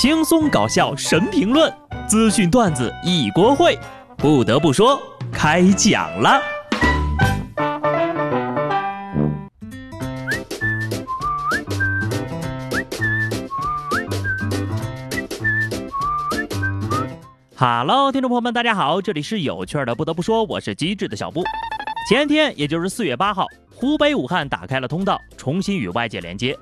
轻松搞笑神评论，资讯段子一锅烩。不得不说，开讲了。Hello，听众朋友们，大家好，这里是有趣的。不得不说，我是机智的小布。前天，也就是四月八号，湖北武汉打开了通道，重新与外界连接。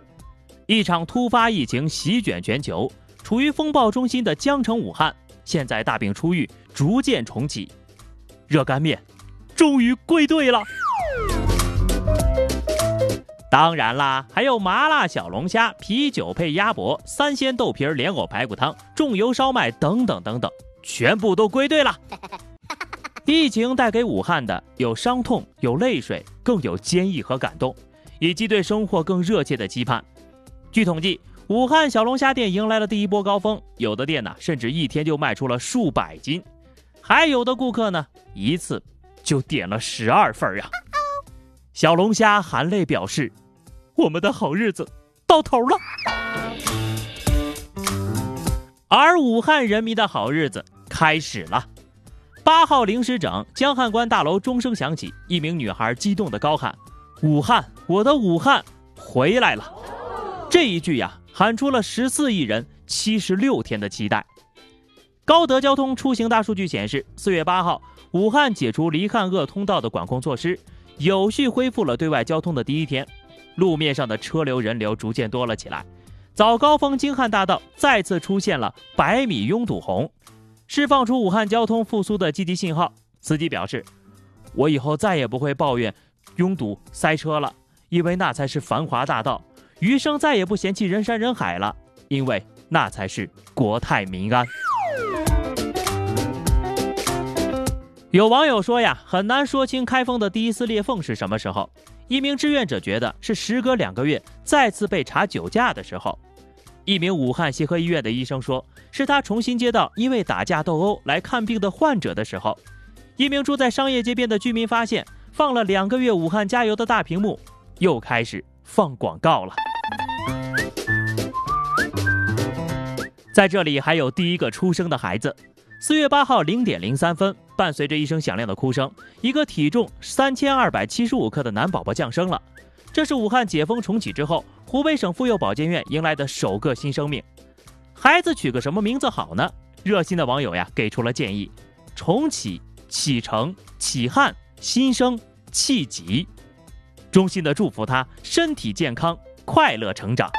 一场突发疫情席卷全球，处于风暴中心的江城武汉，现在大病初愈，逐渐重启。热干面终于归队了。当然啦，还有麻辣小龙虾、啤酒配鸭脖、三鲜豆皮莲藕排骨汤、重油烧麦等等等等，全部都归队了。疫情带给武汉的有伤痛、有泪水，更有坚毅和感动，以及对生活更热切的期盼。据统计，武汉小龙虾店迎来了第一波高峰，有的店呢甚至一天就卖出了数百斤，还有的顾客呢一次就点了十二份呀。小龙虾含泪表示：“我们的好日子到头了。”而武汉人民的好日子开始了。八号零时整，江汉关大楼钟声响起，一名女孩激动地高喊：“武汉，我的武汉回来了！”这一句呀，喊出了十四亿人七十六天的期待。高德交通出行大数据显示，四月八号，武汉解除离汉鄂通道的管控措施，有序恢复了对外交通的第一天，路面上的车流人流逐渐多了起来。早高峰京汉大道再次出现了百米拥堵红，释放出武汉交通复苏的积极信号。司机表示：“我以后再也不会抱怨拥堵塞车了，因为那才是繁华大道。”余生再也不嫌弃人山人海了，因为那才是国泰民安。有网友说呀，很难说清开封的第一次裂缝是什么时候。一名志愿者觉得是时隔两个月再次被查酒驾的时候。一名武汉协和医院的医生说，是他重新接到因为打架斗殴来看病的患者的时候。一名住在商业街边的居民发现，放了两个月武汉加油的大屏幕又开始放广告了。在这里还有第一个出生的孩子。四月八号零点零三分，伴随着一声响亮的哭声，一个体重三千二百七十五克的男宝宝降生了。这是武汉解封重启之后，湖北省妇幼保健院迎来的首个新生命。孩子取个什么名字好呢？热心的网友呀给出了建议：重启、启程、启汉、新生、气急。衷心的祝福他身体健康，快乐成长。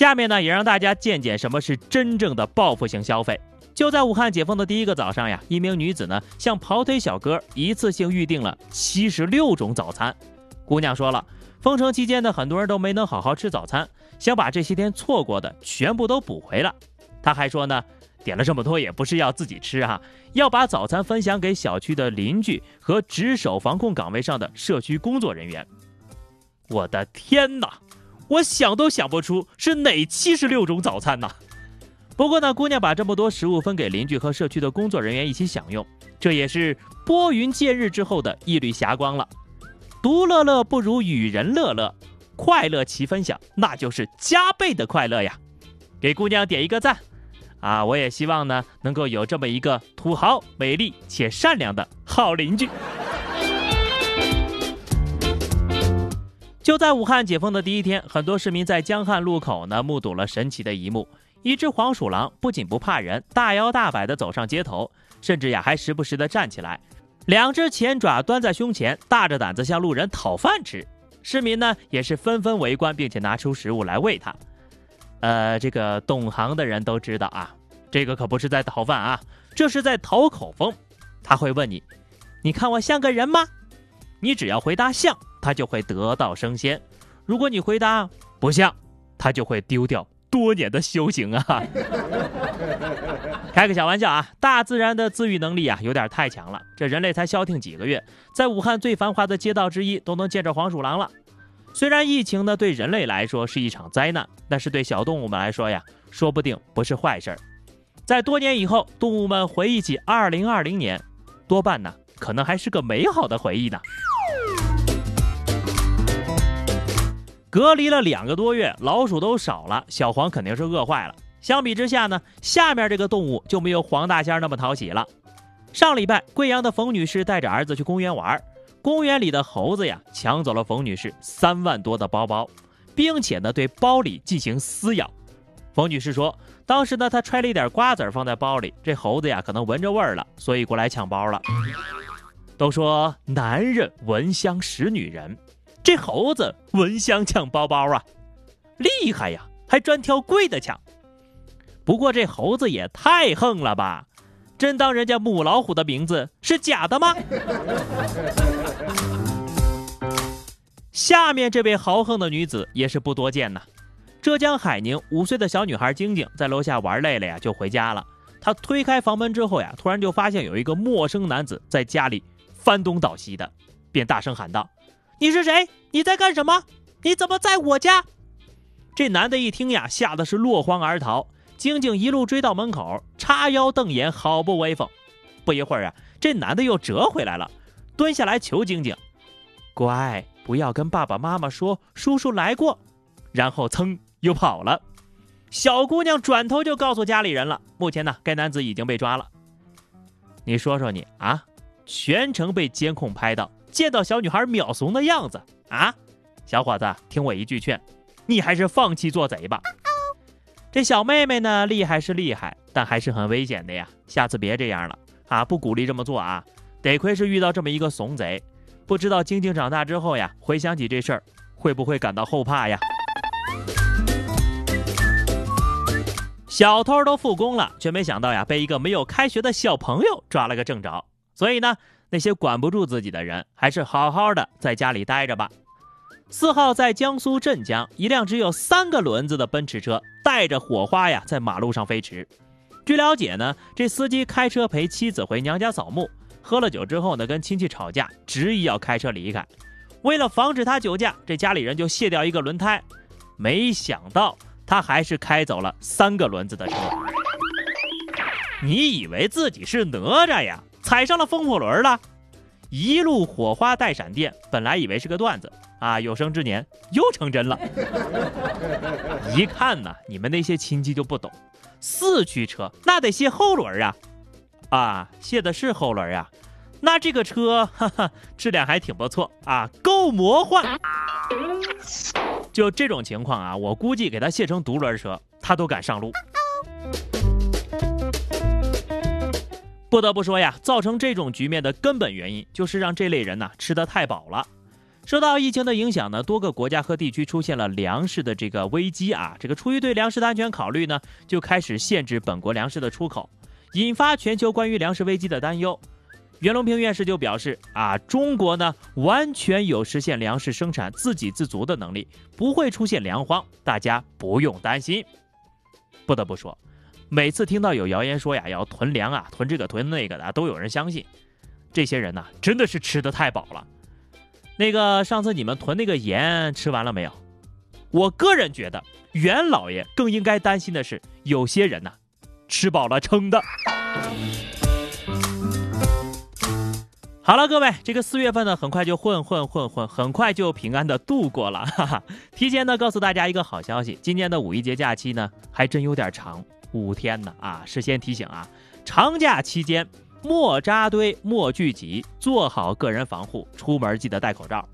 下面呢，也让大家见见什么是真正的报复性消费。就在武汉解封的第一个早上呀，一名女子呢向跑腿小哥一次性预定了七十六种早餐。姑娘说了，封城期间呢，很多人都没能好好吃早餐，想把这些天错过的全部都补回来。她还说呢，点了这么多也不是要自己吃啊，要把早餐分享给小区的邻居和值守防控岗位上的社区工作人员。我的天哪！我想都想不出是哪七十六种早餐呢？不过呢，姑娘把这么多食物分给邻居和社区的工作人员一起享用，这也是拨云见日之后的一缕霞光了。独乐乐不如与人乐乐，快乐齐分享，那就是加倍的快乐呀！给姑娘点一个赞啊！我也希望呢，能够有这么一个土豪、美丽且善良的好邻居。就在武汉解封的第一天，很多市民在江汉路口呢目睹了神奇的一幕：一只黄鼠狼不仅不怕人，大摇大摆地走上街头，甚至呀还时不时地站起来，两只前爪端在胸前，大着胆子向路人讨饭吃。市民呢也是纷纷围观，并且拿出食物来喂它。呃，这个懂行的人都知道啊，这个可不是在讨饭啊，这是在讨口风。他会问你：“你看我像个人吗？”你只要回答像。他就会得道升仙。如果你回答不像，他就会丢掉多年的修行啊！开个小玩笑啊，大自然的自愈能力啊，有点太强了。这人类才消停几个月，在武汉最繁华的街道之一都能见着黄鼠狼了。虽然疫情呢对人类来说是一场灾难，但是对小动物们来说呀，说不定不是坏事儿。在多年以后，动物们回忆起2020年，多半呢可能还是个美好的回忆呢。隔离了两个多月，老鼠都少了，小黄肯定是饿坏了。相比之下呢，下面这个动物就没有黄大仙那么讨喜了。上礼拜，贵阳的冯女士带着儿子去公园玩，公园里的猴子呀抢走了冯女士三万多的包包，并且呢对包里进行撕咬。冯女士说，当时呢她揣了一点瓜子放在包里，这猴子呀可能闻着味儿了，所以过来抢包了。都说男人闻香识女人，这猴子闻香抢包包啊，厉害呀，还专挑贵的抢。不过这猴子也太横了吧！真当人家母老虎的名字是假的吗？下面这位豪横的女子也是不多见呐。浙江海宁五岁的小女孩晶晶在楼下玩累了呀，就回家了。她推开房门之后呀，突然就发现有一个陌生男子在家里翻东倒西的，便大声喊道：“你是谁？你在干什么？你怎么在我家？”这男的一听呀，吓得是落荒而逃。晶晶一路追到门口，叉腰瞪眼，好不威风。不一会儿啊，这男的又折回来了，蹲下来求晶晶：“乖，不要跟爸爸妈妈说叔叔来过。”然后噌又跑了。小姑娘转头就告诉家里人了。目前呢，该男子已经被抓了。你说说你啊，全程被监控拍到，见到小女孩秒怂的样子啊，小伙子，听我一句劝，你还是放弃做贼吧。这小妹妹呢，厉害是厉害，但还是很危险的呀。下次别这样了啊！不鼓励这么做啊。得亏是遇到这么一个怂贼，不知道晶晶长大之后呀，回想起这事儿，会不会感到后怕呀？小偷都复工了，却没想到呀，被一个没有开学的小朋友抓了个正着。所以呢，那些管不住自己的人，还是好好的在家里待着吧。四号在江苏镇江，一辆只有三个轮子的奔驰车带着火花呀，在马路上飞驰。据了解呢，这司机开车陪妻子回娘家扫墓，喝了酒之后呢，跟亲戚吵架，执意要开车离开。为了防止他酒驾，这家里人就卸掉一个轮胎。没想到他还是开走了三个轮子的车。你以为自己是哪吒呀？踩上了风火轮了？一路火花带闪电，本来以为是个段子。啊！有生之年又成真了。一看呢，你们那些亲戚就不懂，四驱车那得卸后轮啊！啊，卸的是后轮啊，那这个车哈哈，质量还挺不错啊，够魔幻。就这种情况啊，我估计给他卸成独轮车，他都敢上路。不得不说呀，造成这种局面的根本原因，就是让这类人呐吃得太饱了。受到疫情的影响呢，多个国家和地区出现了粮食的这个危机啊。这个出于对粮食的安全考虑呢，就开始限制本国粮食的出口，引发全球关于粮食危机的担忧。袁隆平院士就表示啊，中国呢完全有实现粮食生产自给自足的能力，不会出现粮荒，大家不用担心。不得不说，每次听到有谣言说呀要囤粮啊，囤这个囤那个的，都有人相信。这些人呢，真的是吃的太饱了。那个上次你们囤那个盐吃完了没有？我个人觉得袁老爷更应该担心的是，有些人呐，吃饱了撑的。好了，各位，这个四月份呢，很快就混混混混，很快就平安的度过了。哈哈，提前呢告诉大家一个好消息，今年的五一节假期呢，还真有点长，五天呢啊！事先提醒啊，长假期间。莫扎堆，莫聚集，做好个人防护，出门记得戴口罩。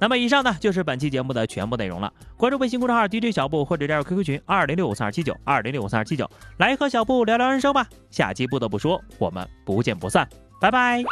那么以上呢就是本期节目的全部内容了。关注微信公众号 DJ 小布或者加入 QQ 群二零六五三二七九二零六五三二七九，来和小布聊聊人生吧。下期不得不说，我们不见不散，拜拜。